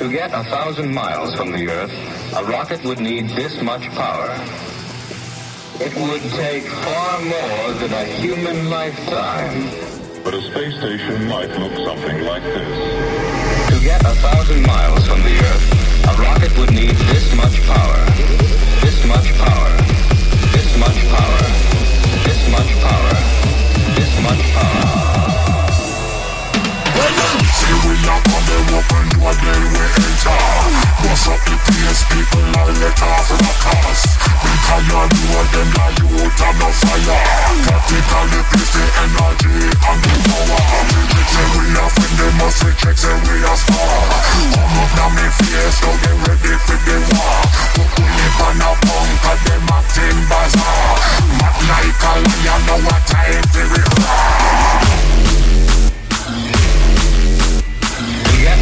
To get a thousand miles from the Earth, a rocket would need this much power. It would take far more than a human lifetime. But a space station might look something like this. To get a thousand miles from the Earth, a rocket would need this much power. This much power. This much power. This much power. This much power. See we on the open door, then we enter. Bust up the place, people all let off rockers. We tired, are them like you out of no fire. Practically place the energy and the power. Say we are friend, they must reject, say we are star. Come up now me face, now get ready for the war. Put we on a punk, and them acting bazaar. Mad like a lion, know what time for To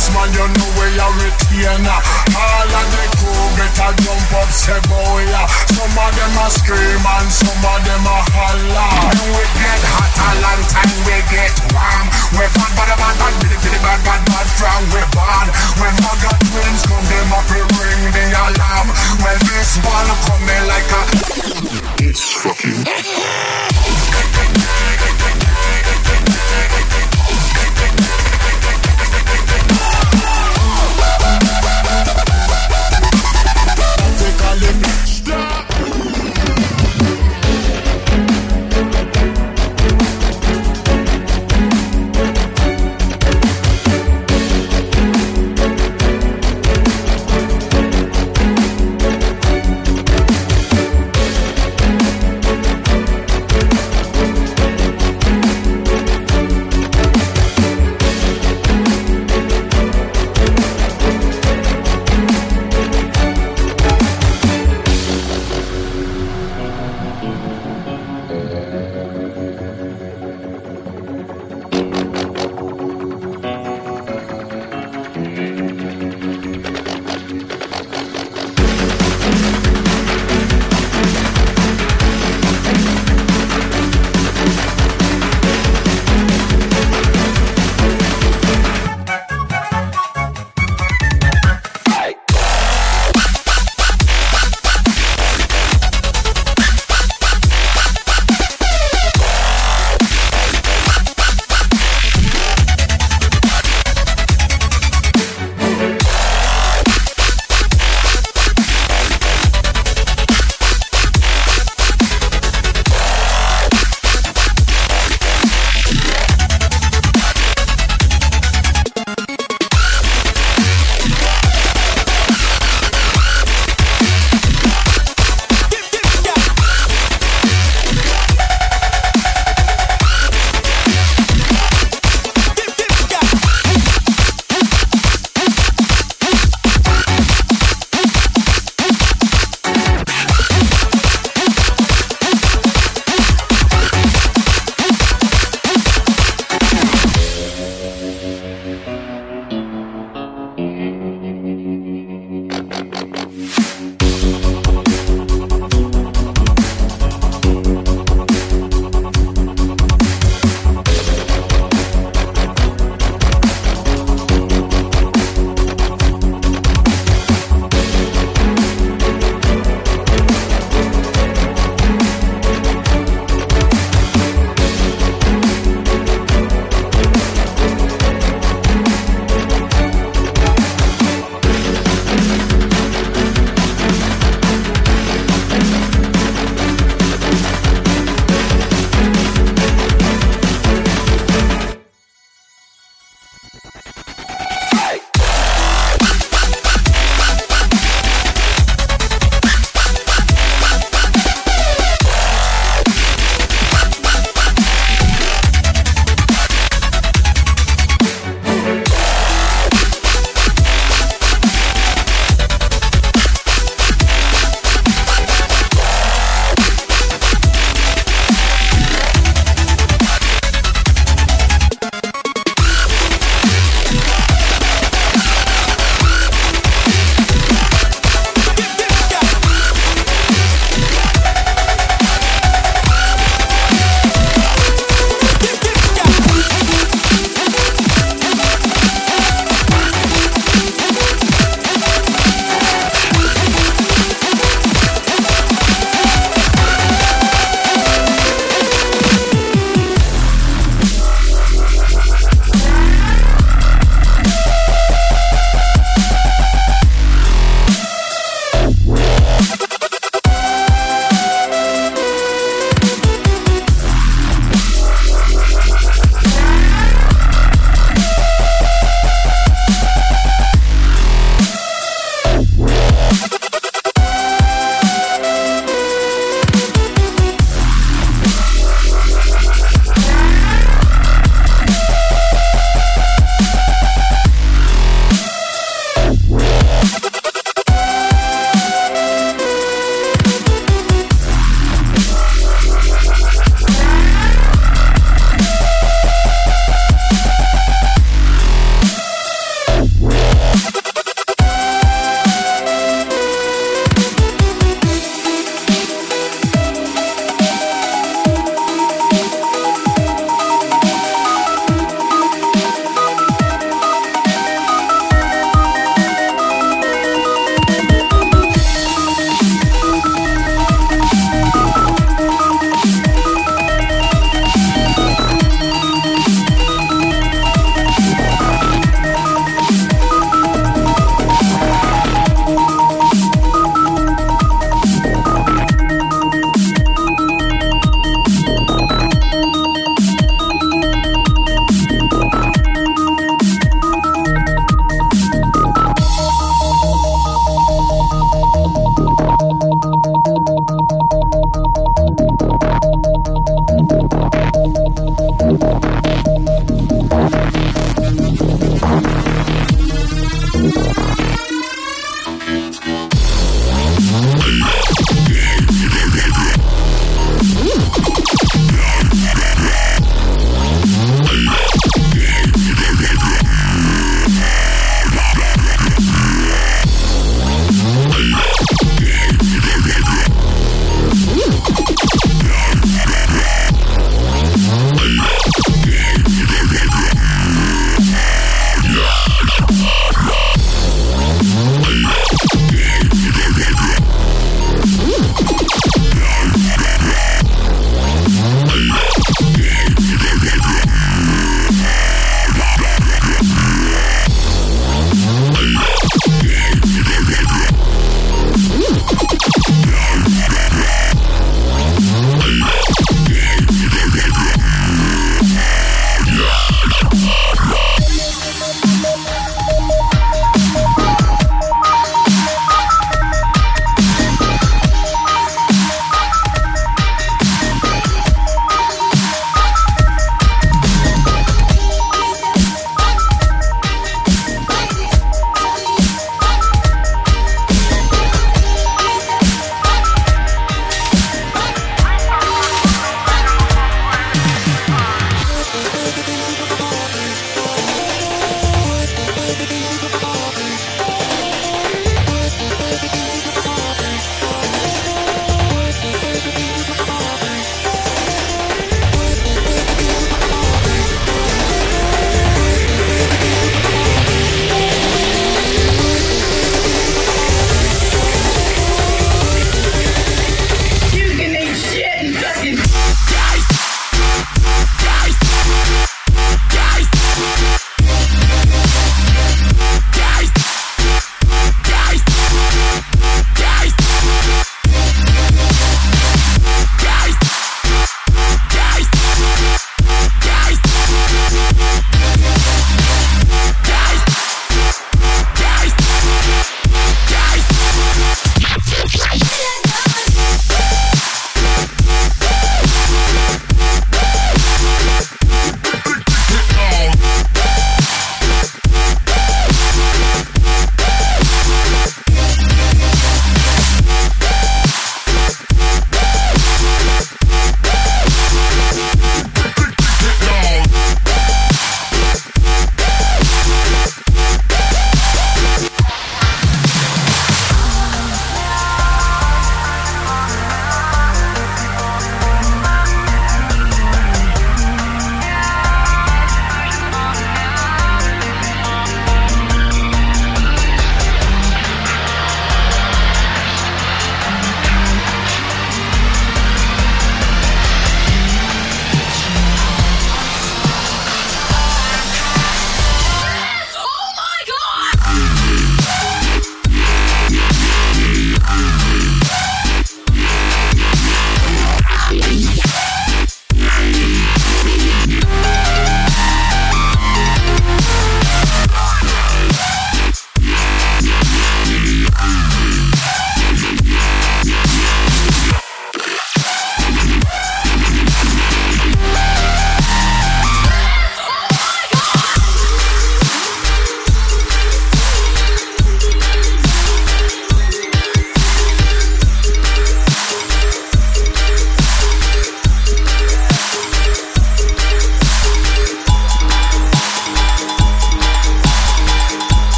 place man you know where you retainer All of the crew a jump up say bow ya Some of them a scream some of them a holler When we get hot a long time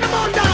to the moon.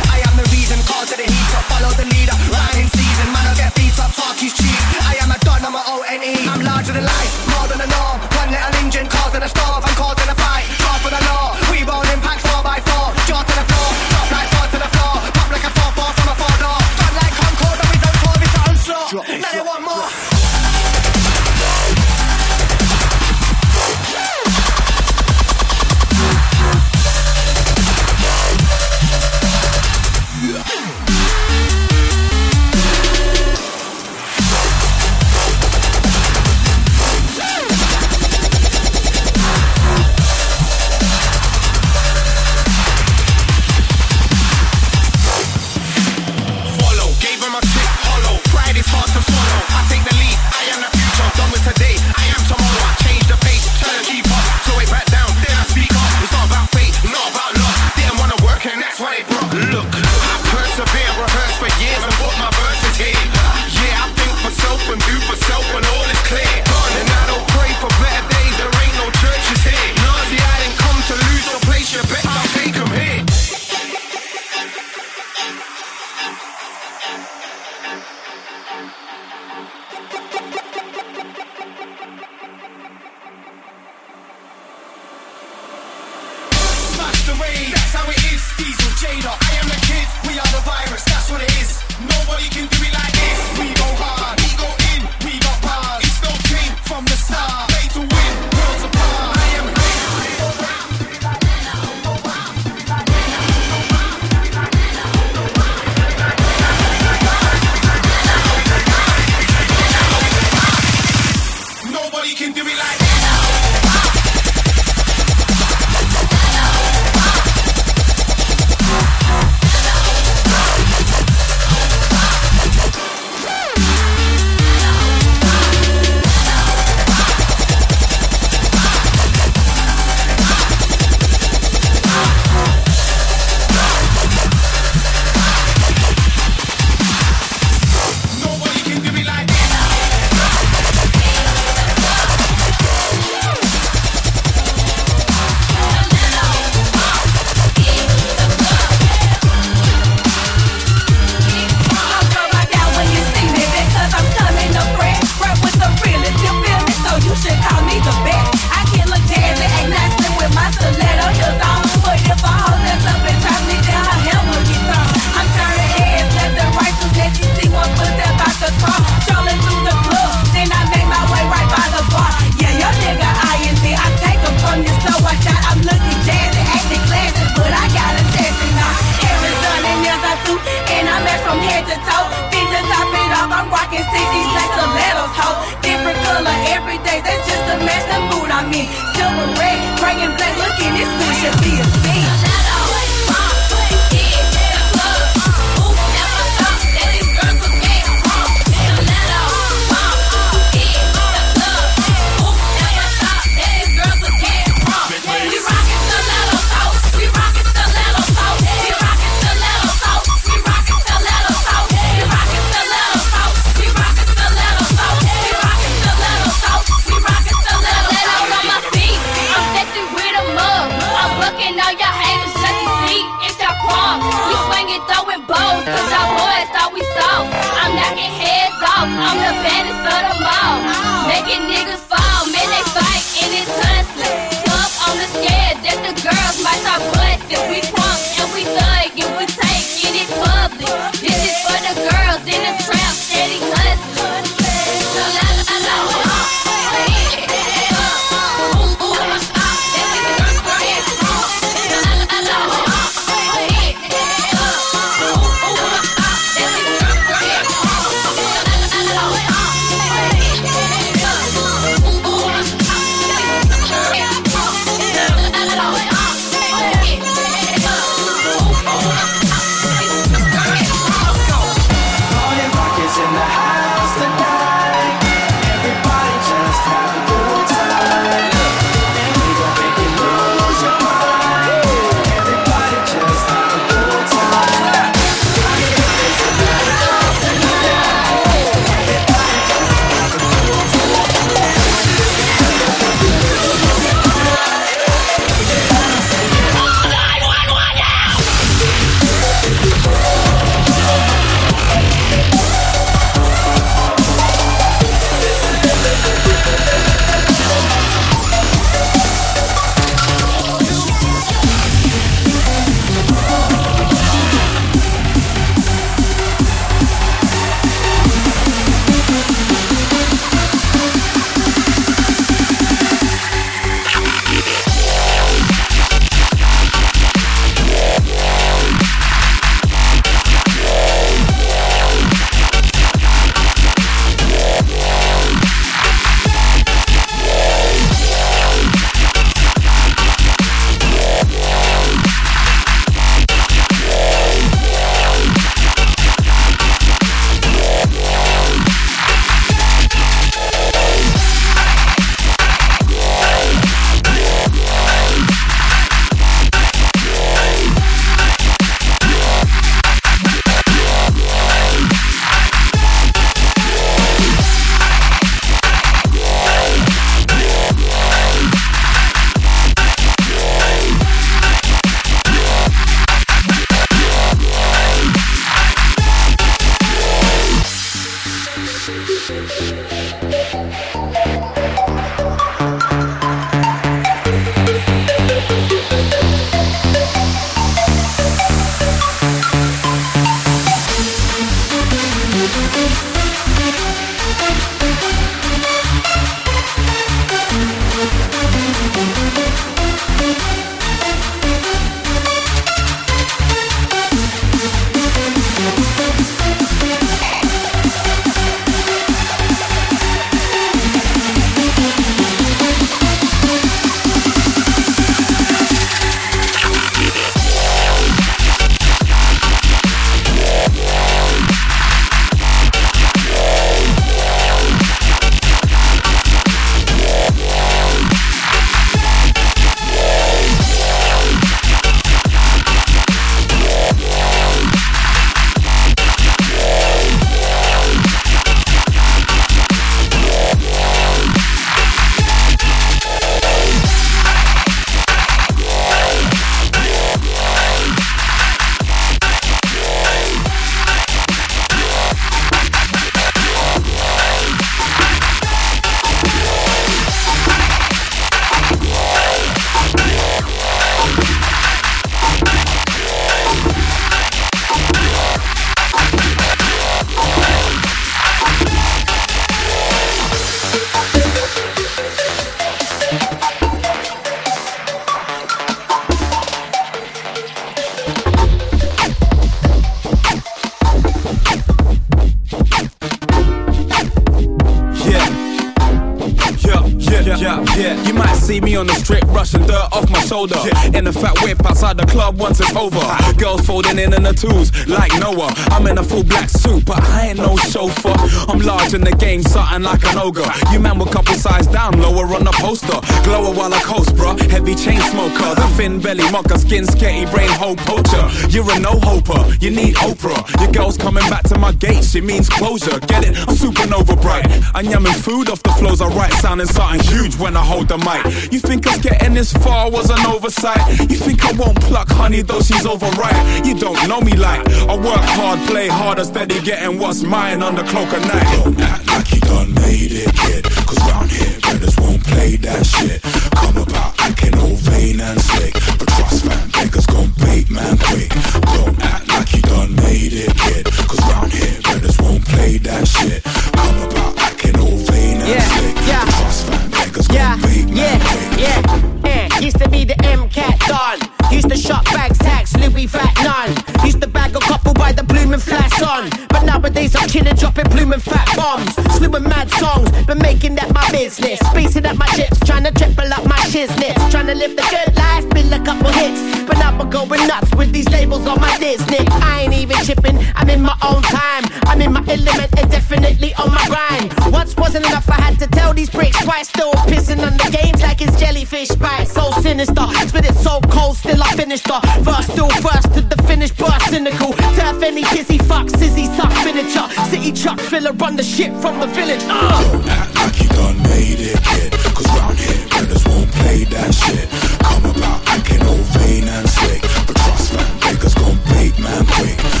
Brushing dirt In a fat whip outside the club once it's over. Girls folding in in the twos like Noah. I'm in a full black suit, but I ain't no chauffeur. I'm large in the game, something like an ogre. You man were couple size down, lower on the poster. Glower while I coast, bruh. Heavy chain smoker, the thin belly mocker, skin sketty, brain hole poacher. You're a no hoper, you need Oprah. Your girl's coming back to my gate, she means closure. Get it? I'm supernova bright. I'm yamming food off the flows I write, sounding something huge when I hold the mic. You think us getting this far was an oversight? You think I won't pluck honey though she's overripe? You don't know me like I work hard, play harder, steady getting what's mine on the cloak of night. Don't act like you done made it, kid. Cause round here, brothers won't play that shit. Come about acting all vain and slick. But trust man, beggars gon' bait man quick. Don't act like you done made it, kid. Cause round here, brothers won't play that shit. Come about acting all vain and Yeah, slick. yeah. But trust man, beggars Yeah, gon' bait man yeah, quick. yeah. Used to be the MCAT Don. Used to shop bags, tax, Louis Fat none. Used to bag a couple by the flats on. But nowadays I'm chillin', dropping bloomin' fat bombs. Slewing mad songs, been making that my business. Spacing up my chips, trying to triple up my shiznits. Trying to live the good life, build a couple hits. But now I'm going nuts with these labels on my Disney. I ain't even chipping, I'm in my own time. I'm in my element and definitely on my grind. Once wasn't enough, I had to tell these pricks twice. Still pissing on the games like it's jellyfish bite. So sinister, spit it so cold, still I finished her. First, still first to the finish, burst cynical. Turf any pissy fuck, sizzy suck miniature. City truck filler, run the shit from the village. Uh. Don't act like you done made it, kid. Cause round here, brothers won't play that shit. Come about acting all vain and slick. But trust man, beggars gon' bait man quick.